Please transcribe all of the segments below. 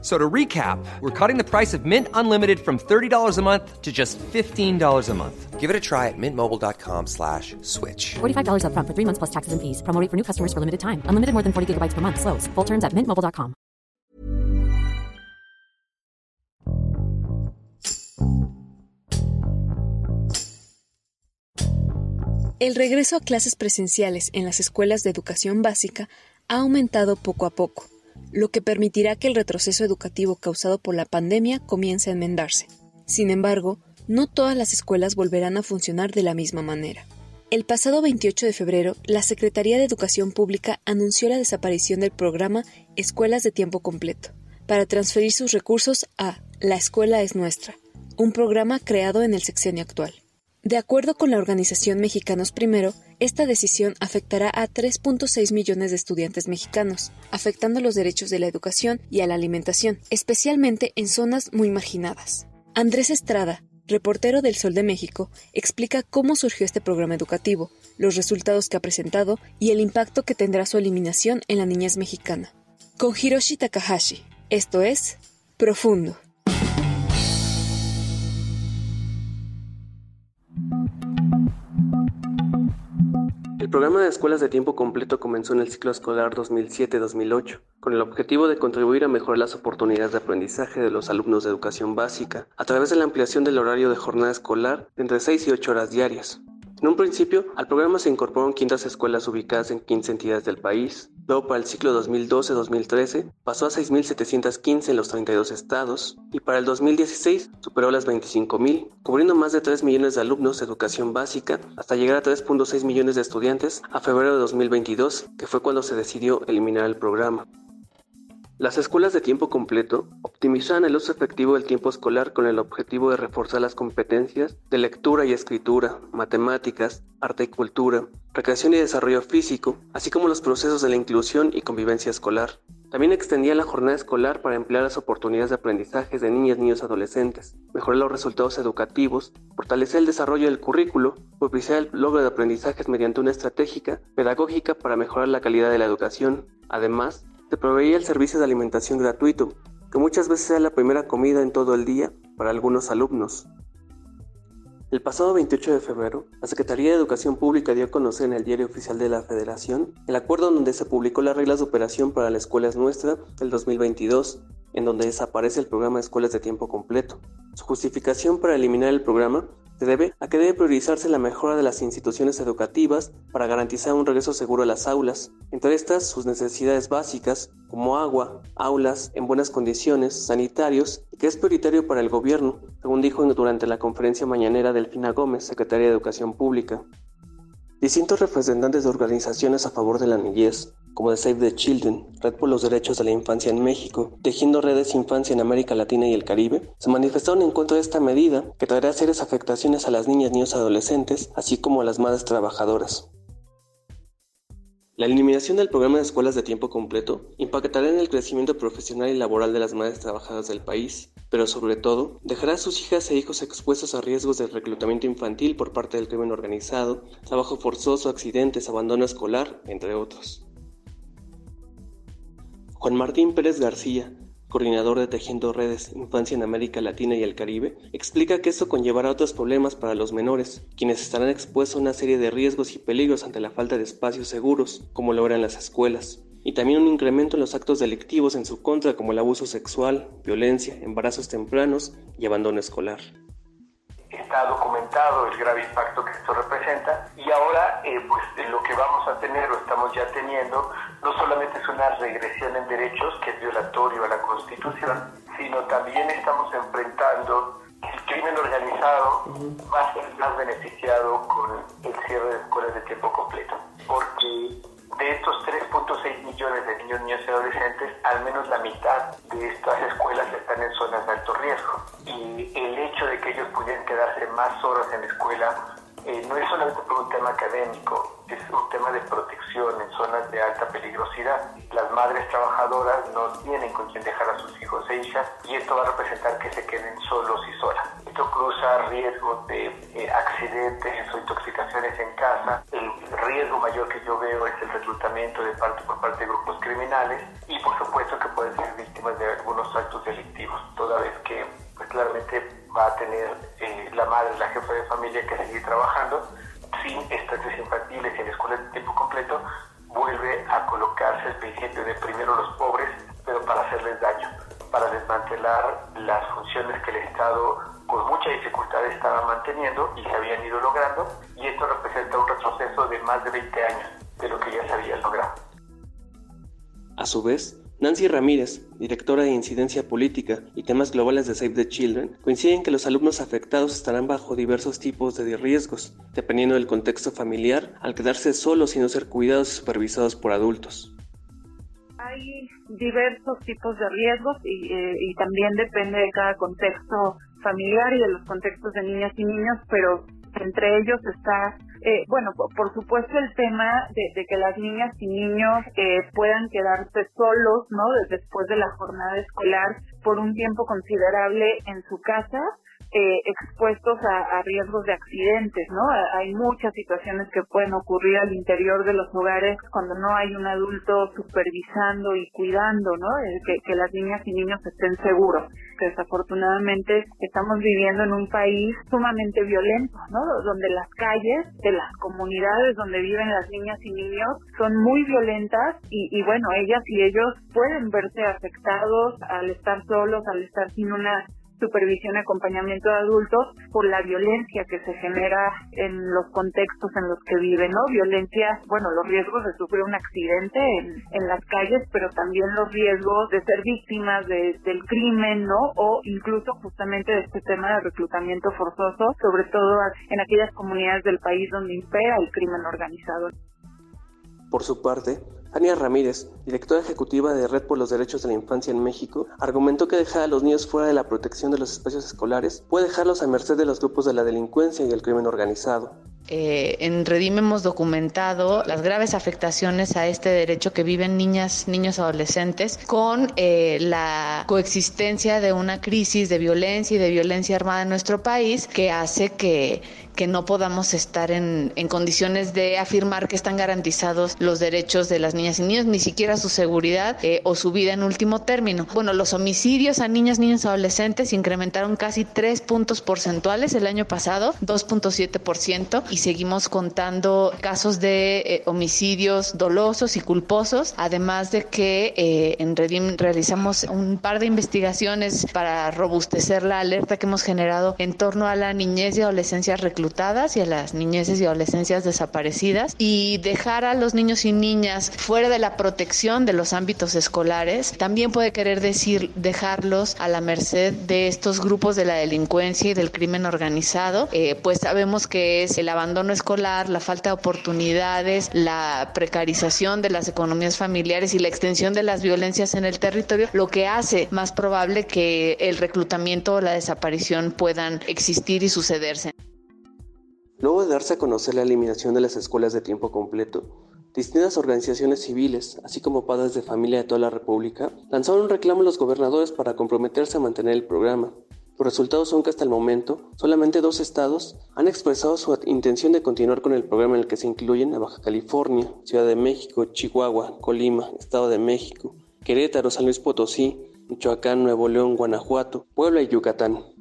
So to recap, we're cutting the price of Mint Unlimited from $30 a month to just $15 a month. Give it a try at mintmobile.com slash switch. $45 up front for three months plus taxes and fees. Promo rate for new customers for limited time. Unlimited more than 40 gigabytes per month. Slows. Full terms at mintmobile.com. El regreso a clases presenciales en las escuelas de educación básica ha aumentado poco a poco lo que permitirá que el retroceso educativo causado por la pandemia comience a enmendarse. Sin embargo, no todas las escuelas volverán a funcionar de la misma manera. El pasado 28 de febrero, la Secretaría de Educación Pública anunció la desaparición del programa Escuelas de Tiempo Completo, para transferir sus recursos a La Escuela es Nuestra, un programa creado en el sexenio actual. De acuerdo con la organización Mexicanos Primero, esta decisión afectará a 3.6 millones de estudiantes mexicanos, afectando los derechos de la educación y a la alimentación, especialmente en zonas muy marginadas. Andrés Estrada, reportero del Sol de México, explica cómo surgió este programa educativo, los resultados que ha presentado y el impacto que tendrá su eliminación en la niñez mexicana. Con Hiroshi Takahashi, esto es Profundo. El programa de escuelas de tiempo completo comenzó en el ciclo escolar 2007-2008, con el objetivo de contribuir a mejorar las oportunidades de aprendizaje de los alumnos de educación básica, a través de la ampliación del horario de jornada escolar entre 6 y 8 horas diarias, en un principio, al programa se incorporaron 500 escuelas ubicadas en 15 entidades del país. Luego, para el ciclo 2012-2013, pasó a 6.715 en los 32 estados y para el 2016 superó las 25.000, cubriendo más de 3 millones de alumnos de educación básica hasta llegar a 3.6 millones de estudiantes a febrero de 2022, que fue cuando se decidió eliminar el programa. Las escuelas de tiempo completo optimizan el uso efectivo del tiempo escolar con el objetivo de reforzar las competencias de lectura y escritura, matemáticas, arte y cultura, recreación y desarrollo físico, así como los procesos de la inclusión y convivencia escolar. También extendía la jornada escolar para emplear las oportunidades de aprendizaje de niñas, niños, adolescentes, mejorar los resultados educativos, fortalecer el desarrollo del currículo, propiciar el logro de aprendizajes mediante una estratégica pedagógica para mejorar la calidad de la educación. Además, se proveía el servicio de alimentación gratuito, que muchas veces era la primera comida en todo el día para algunos alumnos. El pasado 28 de febrero, la Secretaría de Educación Pública dio a conocer en el Diario Oficial de la Federación el acuerdo donde se publicó las reglas de operación para la Escuela es Nuestra del 2022, en donde desaparece el programa de escuelas de tiempo completo. Su justificación para eliminar el programa se debe a que debe priorizarse la mejora de las instituciones educativas para garantizar un regreso seguro a las aulas, entre estas sus necesidades básicas como agua, aulas en buenas condiciones, sanitarios, y que es prioritario para el gobierno, según dijo durante la conferencia mañanera Delfina Gómez, secretaria de Educación Pública. Distintos representantes de organizaciones a favor de la niñez, como de Save the Children, Red por los Derechos de la Infancia en México, Tejiendo Redes Infancia en América Latina y el Caribe, se manifestaron en contra de esta medida que traerá serias afectaciones a las niñas, niños y adolescentes, así como a las madres trabajadoras. La eliminación del programa de escuelas de tiempo completo impactará en el crecimiento profesional y laboral de las madres trabajadoras del país, pero sobre todo dejará a sus hijas e hijos expuestos a riesgos de reclutamiento infantil por parte del crimen organizado, trabajo forzoso, accidentes, abandono escolar, entre otros. Juan Martín Pérez García, coordinador de Tejiendo Redes Infancia en América Latina y el Caribe, explica que esto conllevará otros problemas para los menores, quienes estarán expuestos a una serie de riesgos y peligros ante la falta de espacios seguros, como lo en las escuelas, y también un incremento en los actos delictivos en su contra como el abuso sexual, violencia, embarazos tempranos y abandono escolar está documentado el grave impacto que esto representa. Y ahora eh, pues lo que vamos a tener o estamos ya teniendo no solamente es una regresión en derechos que es violatorio a la Constitución, sino también estamos enfrentando el crimen organizado va a ser más beneficiado con el cierre de escuelas de tiempo completo, porque de estos 3.6 millones de niños, niñas y adolescentes, al menos la mitad de estas escuelas están en zonas de alto riesgo. Y el hecho de que ellos pudieran quedarse más horas en la escuela eh, no es solamente por un tema académico, es un tema de protección en zonas de alta peligrosidad. Las madres trabajadoras no tienen con quién dejar a sus hijos e hijas y esto va a representar que se queden solos y solas. Esto cruza riesgos de eh, accidentes o intoxicaciones en casa. El riesgo mayor que yo veo es el reclutamiento de parte por parte de grupos criminales y por supuesto que pueden ser víctimas de algunos actos delictivos, toda vez que pues, claramente va a tener eh, la madre, la jefa de familia que seguir trabajando sin estancias infantiles y en escuelas de tiempo completo, vuelve a colocarse el principio de primero los pobres, pero para hacerles daño, para desmantelar las funciones que el Estado con mucha dificultad estaba manteniendo y se habían ido logrando, y esto representa un retroceso de más de 20 años de lo que ya se había logrado. A su vez, Nancy Ramírez, directora de Incidencia Política y Temas Globales de Save the Children, coinciden que los alumnos afectados estarán bajo diversos tipos de riesgos, dependiendo del contexto familiar, al quedarse solos y no ser cuidados y supervisados por adultos. Hay diversos tipos de riesgos y, eh, y también depende de cada contexto familiar y de los contextos de niñas y niños, pero entre ellos está eh, bueno, por supuesto el tema de, que las niñas y niños eh, puedan quedarse solos, ¿no? Después de la jornada escolar por un tiempo considerable en su casa, eh, expuestos a, riesgos de accidentes, ¿no? Hay muchas situaciones que pueden ocurrir al interior de los hogares cuando no hay un adulto supervisando y cuidando, ¿no? que, que las niñas y niños estén seguros. Desafortunadamente estamos viviendo en un país sumamente violento, ¿no? Donde las calles de las comunidades donde viven las niñas y niños son muy violentas y, y bueno, ellas y ellos pueden verse afectados al estar solos, al estar sin una supervisión y acompañamiento de adultos por la violencia que se genera en los contextos en los que viven, ¿no? Violencia, bueno, los riesgos de sufrir un accidente en, las calles, pero también los riesgos de ser víctimas de, del crimen, ¿no? O incluso justamente de este tema de reclutamiento forzoso, sobre todo en aquellas comunidades del país donde impera el crimen organizado. Por su parte, Ania Ramírez, directora ejecutiva de Red por los Derechos de la Infancia en México, argumentó que dejar a los niños fuera de la protección de los espacios escolares puede dejarlos a merced de los grupos de la delincuencia y el crimen organizado. Eh, en Redim hemos documentado las graves afectaciones a este derecho que viven niñas, niños, adolescentes con eh, la coexistencia de una crisis de violencia y de violencia armada en nuestro país que hace que, que no podamos estar en, en, condiciones de afirmar que están garantizados los derechos de las niñas y niños, ni siquiera su seguridad eh, o su vida en último término. Bueno, los homicidios a niñas, niños, adolescentes incrementaron casi 3 puntos porcentuales el año pasado, 2.7%, y seguimos contando casos de eh, homicidios dolosos y culposos, además de que eh, en Redim realizamos un par de investigaciones para robustecer la alerta que hemos generado en torno a la niñez y adolescencia reclutada y a las niñeces y adolescencias desaparecidas y dejar a los niños y niñas fuera de la protección de los ámbitos escolares. También puede querer decir dejarlos a la merced de estos grupos de la delincuencia y del crimen organizado, eh, pues sabemos que es el abandono escolar, la falta de oportunidades, la precarización de las economías familiares y la extensión de las violencias en el territorio, lo que hace más probable que el reclutamiento o la desaparición puedan existir y sucederse. Luego de darse a conocer la eliminación de las escuelas de tiempo completo, distintas organizaciones civiles, así como padres de familia de toda la República, lanzaron un reclamo a los gobernadores para comprometerse a mantener el programa. Los resultados son que hasta el momento, solamente dos estados han expresado su intención de continuar con el programa en el que se incluyen a Baja California, Ciudad de México, Chihuahua, Colima, Estado de México, Querétaro, San Luis Potosí, Michoacán, Nuevo León, Guanajuato, Puebla y Yucatán.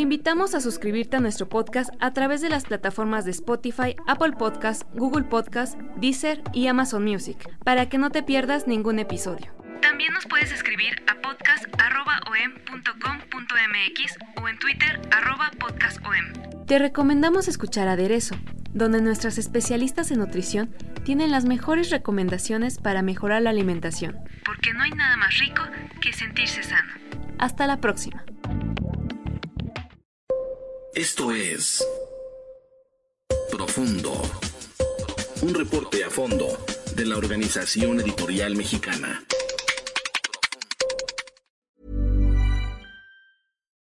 Te invitamos a suscribirte a nuestro podcast a través de las plataformas de Spotify, Apple Podcast, Google Podcast, Deezer y Amazon Music, para que no te pierdas ningún episodio. También nos puedes escribir a podcast.om.com.mx o en Twitter podcastom. Te recomendamos escuchar Aderezo, donde nuestras especialistas en nutrición tienen las mejores recomendaciones para mejorar la alimentación. Porque no hay nada más rico que sentirse sano. Hasta la próxima. Esto es Profundo. Un reporte a fondo de la Organización Editorial Mexicana.